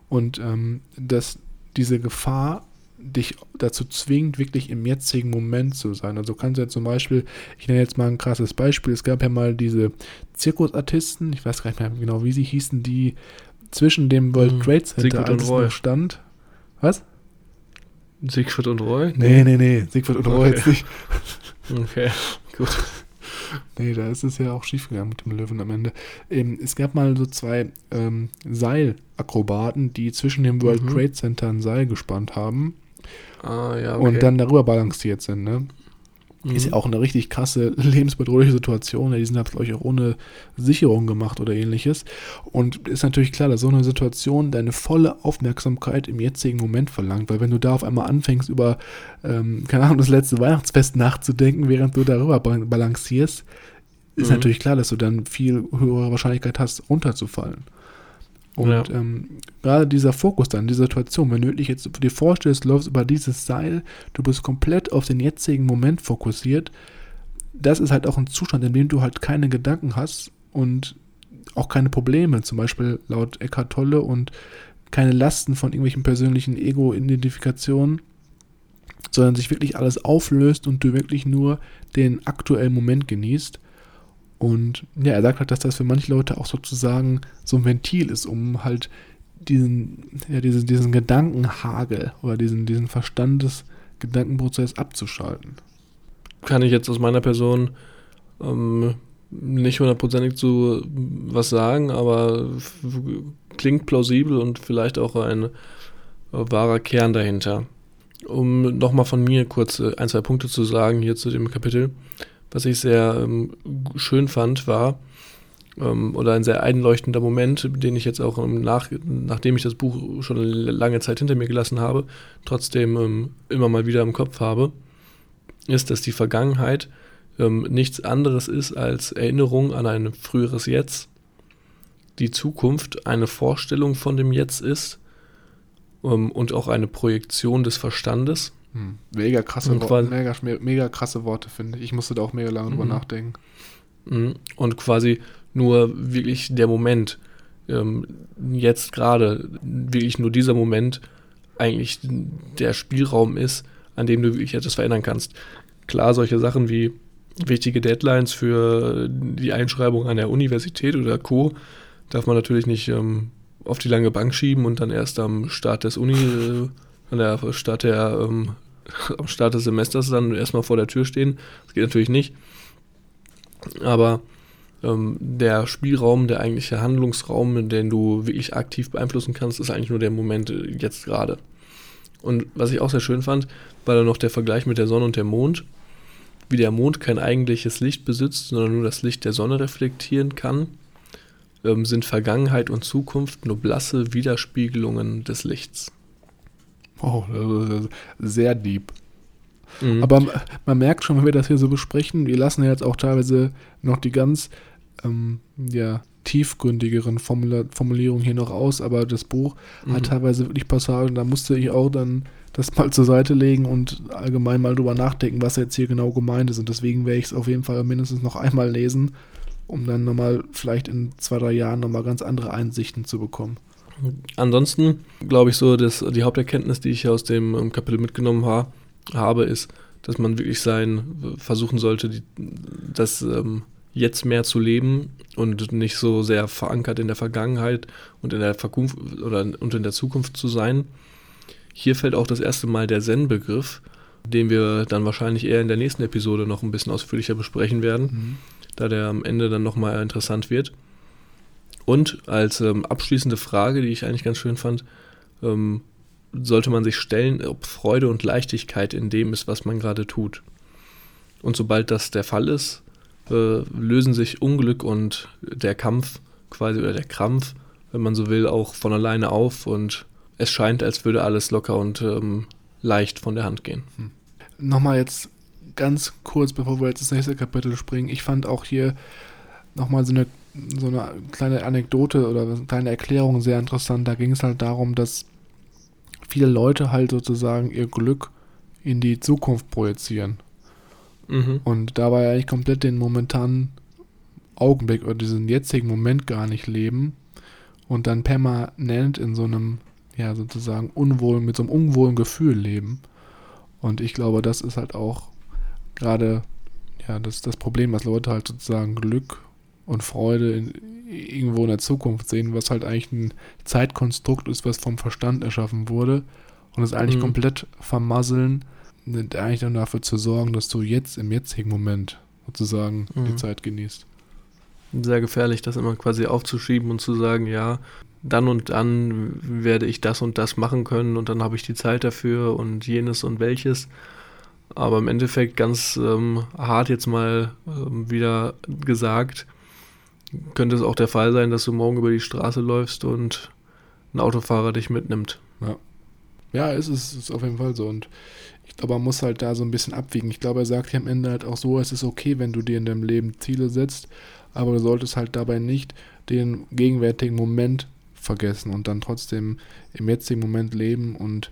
Und ähm, dass diese Gefahr dich dazu zwingt, wirklich im jetzigen Moment zu sein. Also kannst du ja zum Beispiel, ich nenne jetzt mal ein krasses Beispiel, es gab ja mal diese Zirkusartisten, ich weiß gar nicht mehr genau, wie sie hießen, die zwischen dem World Hm, Trade Center, Siegfried und als es Roy. noch stand. Was? Siegfried und Roy? Nee, nee, nee, Siegfried und Roy Okay. jetzt nicht. Okay, gut. *laughs* Nee, da ist es ja auch schiefgegangen mit dem Löwen am Ende. Ähm, es gab mal so zwei ähm, Seilakrobaten, die zwischen dem World Mhm. Trade Center ein Seil gespannt haben Ah, ja, okay. und dann darüber balanciert sind. Ne? Mhm. Ist ja auch eine richtig krasse, *laughs* lebensbedrohliche Situation. Die sind halt, glaube ich, auch ohne Sicherung gemacht oder ähnliches. Und ist natürlich klar, dass so eine Situation deine volle Aufmerksamkeit im jetzigen Moment verlangt. Weil wenn du da auf einmal anfängst, über, ähm, keine Ahnung, das letzte Weihnachtsfest nachzudenken, während du darüber ba- balancierst, ist Mhm. natürlich klar, dass du dann viel höhere Wahrscheinlichkeit hast, runterzufallen. Und Ja. ähm, gerade dieser Fokus dann, die Situation, wenn du wirklich jetzt dir vorstellst, läufst über dieses Seil, du bist komplett auf den jetzigen Moment fokussiert, das ist halt auch ein Zustand, in dem du halt keine Gedanken hast und auch keine Probleme, zum Beispiel laut Eckhart Tolle und keine Lasten von irgendwelchen persönlichen Ego-Identifikationen, sondern sich wirklich alles auflöst und du wirklich nur den aktuellen Moment genießt. Und ja, er sagt halt, dass das für manche Leute auch sozusagen so ein Ventil ist, um halt diesen, ja, diesen, diesen Gedankenhagel oder diesen, diesen Verstandesgedankenprozess abzuschalten. kann ich jetzt aus meiner Person ähm, nicht hundertprozentig zu was sagen, aber klingt plausibel und vielleicht auch ein äh, wahrer Kern dahinter. Um nochmal von mir kurz äh, ein, zwei Punkte zu sagen hier zu dem Kapitel. Was ich sehr ähm, schön fand, war, ähm, oder ein sehr einleuchtender Moment, den ich jetzt auch ähm, nach, nachdem ich das Buch schon lange Zeit hinter mir gelassen habe, trotzdem ähm, immer mal wieder im Kopf habe, ist, dass die Vergangenheit ähm, nichts anderes ist als Erinnerung an ein früheres Jetzt, die Zukunft eine Vorstellung von dem Jetzt ist und auch eine Projektion des Verstandes. Hm. Mega krasse, Und Wo quasi- mega, mega krasse Worte, finde ich. Ich musste da auch mega lange drüber Mhm. nachdenken. Mhm. Und quasi nur wirklich der Moment, ähm, jetzt gerade, wirklich nur dieser Moment eigentlich der Spielraum ist, an dem du wirklich etwas verändern kannst. Klar, solche Sachen wie wichtige Deadlines für die Einschreibung an der Universität oder Co. darf man natürlich nicht ähm, auf die lange Bank schieben und dann erst am Start des Uni, äh, *laughs* an der Start der, ähm, *laughs* am Start des Semesters dann erstmal vor der Tür stehen. Das geht natürlich nicht. Aber ähm, der Spielraum, der eigentliche Handlungsraum, den du wirklich aktiv beeinflussen kannst, ist eigentlich nur der Moment äh, jetzt gerade. Und was ich auch sehr schön fand, war dann noch der Vergleich mit der Sonne und dem Mond. Wie der Mond kein eigentliches Licht besitzt, sondern nur das Licht der Sonne reflektieren kann, ähm, sind Vergangenheit und Zukunft nur blasse Widerspiegelungen des Lichts. Oh, sehr deep. Mhm. Aber man merkt schon, wenn wir das hier so besprechen, wir lassen ja jetzt auch teilweise noch die ganz ähm, ja, tiefgründigeren Formula Formulierungen hier noch aus, aber das Buch Mhm. hat teilweise wirklich Passagen, da musste ich auch dann das mal zur Seite legen und allgemein mal drüber nachdenken, was jetzt hier genau gemeint ist. Und deswegen werde ich es auf jeden Fall mindestens noch einmal lesen, um dann nochmal vielleicht in zwei, drei Jahren nochmal ganz andere Einsichten zu bekommen. Ansonsten glaube ich so, dass die Haupterkenntnis, die ich aus dem ähm, Kapitel mitgenommen ha habe, ist, dass man wirklich sein, versuchen sollte, die, das ähm, jetzt mehr zu leben und nicht so sehr verankert in der Vergangenheit und in der Verkunft oder und in der Zukunft zu sein. Hier fällt auch das erste Mal der Zen-Begriff, den wir dann wahrscheinlich eher in der nächsten Episode noch ein bisschen ausführlicher besprechen werden da der am Ende dann nochmal interessant wird. Und als ähm, abschließende Frage, die ich eigentlich ganz schön fand, ähm, sollte man sich stellen, ob Freude und Leichtigkeit in dem ist, was man gerade tut. Und sobald das der Fall ist, äh, lösen sich Unglück und der Kampf quasi oder der Krampf, wenn man so will, auch von alleine auf und es scheint, als würde alles locker und ähm, leicht von der Hand gehen. Nochmal jetzt ganz kurz, bevor wir jetzt ins nächste Kapitel springen. Ich fand auch hier nochmal so eine, so eine kleine Anekdote oder eine kleine Erklärung sehr interessant. Da ging es halt darum, dass viele Leute halt sozusagen ihr Glück in die Zukunft projizieren Mhm. und dabei eigentlich komplett den momentanen Augenblick oder diesen jetzigen Moment gar nicht leben und dann permanent in so einem, ja, sozusagen unwohlen, mit so einem unwohlen Gefühl leben. Und ich glaube, das ist halt auch gerade ja, das, das Problem, dass Leute halt sozusagen Glück und Freude in, irgendwo in der Zukunft sehen, was halt eigentlich ein Zeitkonstrukt ist, was vom Verstand erschaffen wurde und es eigentlich Mhm. komplett vermasseln, und eigentlich dann dafür zu sorgen, dass du jetzt im jetzigen Moment sozusagen die Mhm. Zeit genießt. sehr gefährlich, das immer quasi aufzuschieben und zu sagen, ja, dann und dann werde ich das und das machen können und dann habe ich die Zeit dafür und jenes und welches. Aber im Endeffekt ganz ähm, hart jetzt mal ähm, wieder gesagt, könnte es auch der Fall sein, dass du morgen über die Straße läufst und ein Autofahrer dich mitnimmt. Ja, es ist, ist auf jeden Fall so. Und ich glaube, man muss halt da so ein bisschen abwiegen. Ich glaube, er sagt hier am Ende halt auch so, es ist okay, wenn du dir in deinem Leben Ziele setzt, aber du solltest halt dabei nicht den gegenwärtigen Moment vergessen und dann trotzdem im jetzigen Moment leben und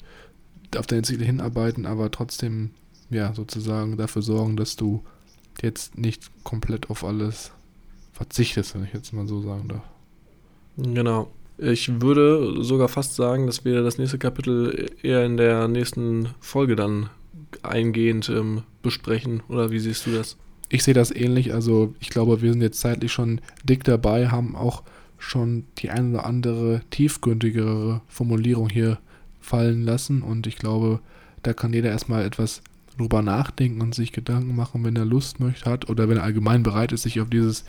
auf deine Ziele hinarbeiten, aber trotzdem, ja, sozusagen dafür sorgen, dass du jetzt nicht komplett auf alles verzichtest, wenn ich jetzt mal so sagen darf. Genau. Ich würde sogar fast sagen, dass wir das nächste Kapitel eher in der nächsten Folge dann eingehend ähm, besprechen. Oder wie siehst du das? Ich sehe das ähnlich. Also ich glaube, wir sind jetzt zeitlich schon dick dabei, haben auch schon die ein oder andere tiefgründigere Formulierung hier fallen lassen. Und ich glaube, da kann jeder erstmal etwas drüber nachdenken und sich Gedanken machen, wenn er Lust möchte hat oder wenn er allgemein bereit ist, sich auf dieses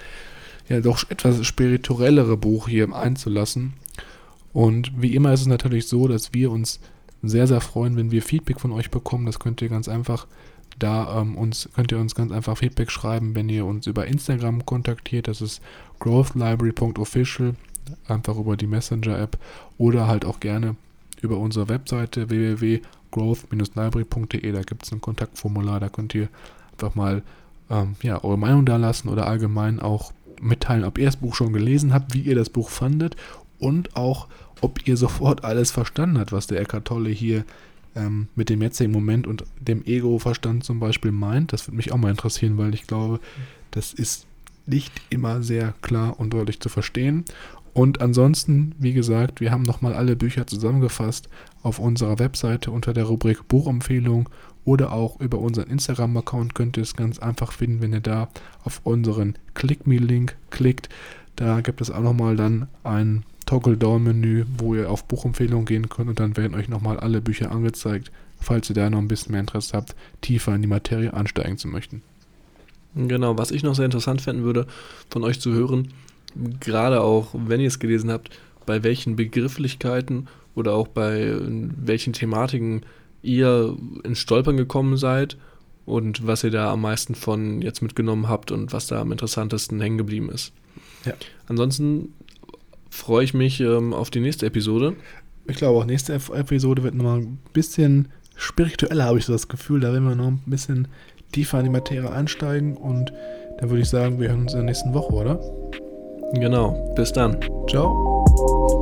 ja doch etwas spirituellere Buch hier einzulassen. Und wie immer ist es natürlich so, dass wir uns sehr, sehr freuen, wenn wir Feedback von euch bekommen. Das könnt ihr ganz einfach da ähm, uns könnt ihr uns ganz einfach Feedback schreiben, wenn ihr uns über Instagram kontaktiert. Das ist growthlibrary.official, einfach über die Messenger-App oder halt auch gerne über unsere Webseite www.growth-library.de. Da gibt es ein Kontaktformular, da könnt ihr einfach mal ähm, ja, eure Meinung da lassen oder allgemein auch mitteilen, ob ihr das Buch schon gelesen habt, wie ihr das Buch fandet und auch, ob ihr sofort alles verstanden habt, was der Eckart Tolle hier ähm, mit dem jetzigen Moment und dem Ego-Verstand zum Beispiel meint. Das würde mich auch mal interessieren, weil ich glaube, das ist nicht immer sehr klar und deutlich zu verstehen. Und ansonsten, wie gesagt, wir haben nochmal alle Bücher zusammengefasst auf unserer Webseite unter der Rubrik Buchempfehlung oder auch über unseren Instagram-Account könnt ihr es ganz einfach finden, wenn ihr da auf unseren Click Me-Link klickt. Da gibt es auch nochmal dann ein Toggle-Down-Menü, wo ihr auf Buchempfehlungen gehen könnt und dann werden euch nochmal alle Bücher angezeigt, falls ihr da noch ein bisschen mehr Interesse habt, tiefer in die Materie ansteigen zu möchten. Genau, was ich noch sehr interessant fänden würde, von euch zu hören, gerade auch wenn ihr es gelesen habt, bei welchen Begrifflichkeiten oder auch bei welchen Thematiken ihr ins Stolpern gekommen seid und was ihr da am meisten von jetzt mitgenommen habt und was da am interessantesten hängen geblieben ist. Ja. Ansonsten freue ich mich ähm, auf die nächste Episode. Ich glaube auch, nächste Episode wird nochmal ein bisschen spiritueller, habe ich so das Gefühl. Da werden wir noch ein bisschen tiefer in die Materie einsteigen und dann würde ich sagen, wir hören uns in der nächsten Woche, oder? Genau. Bis dann. Ciao.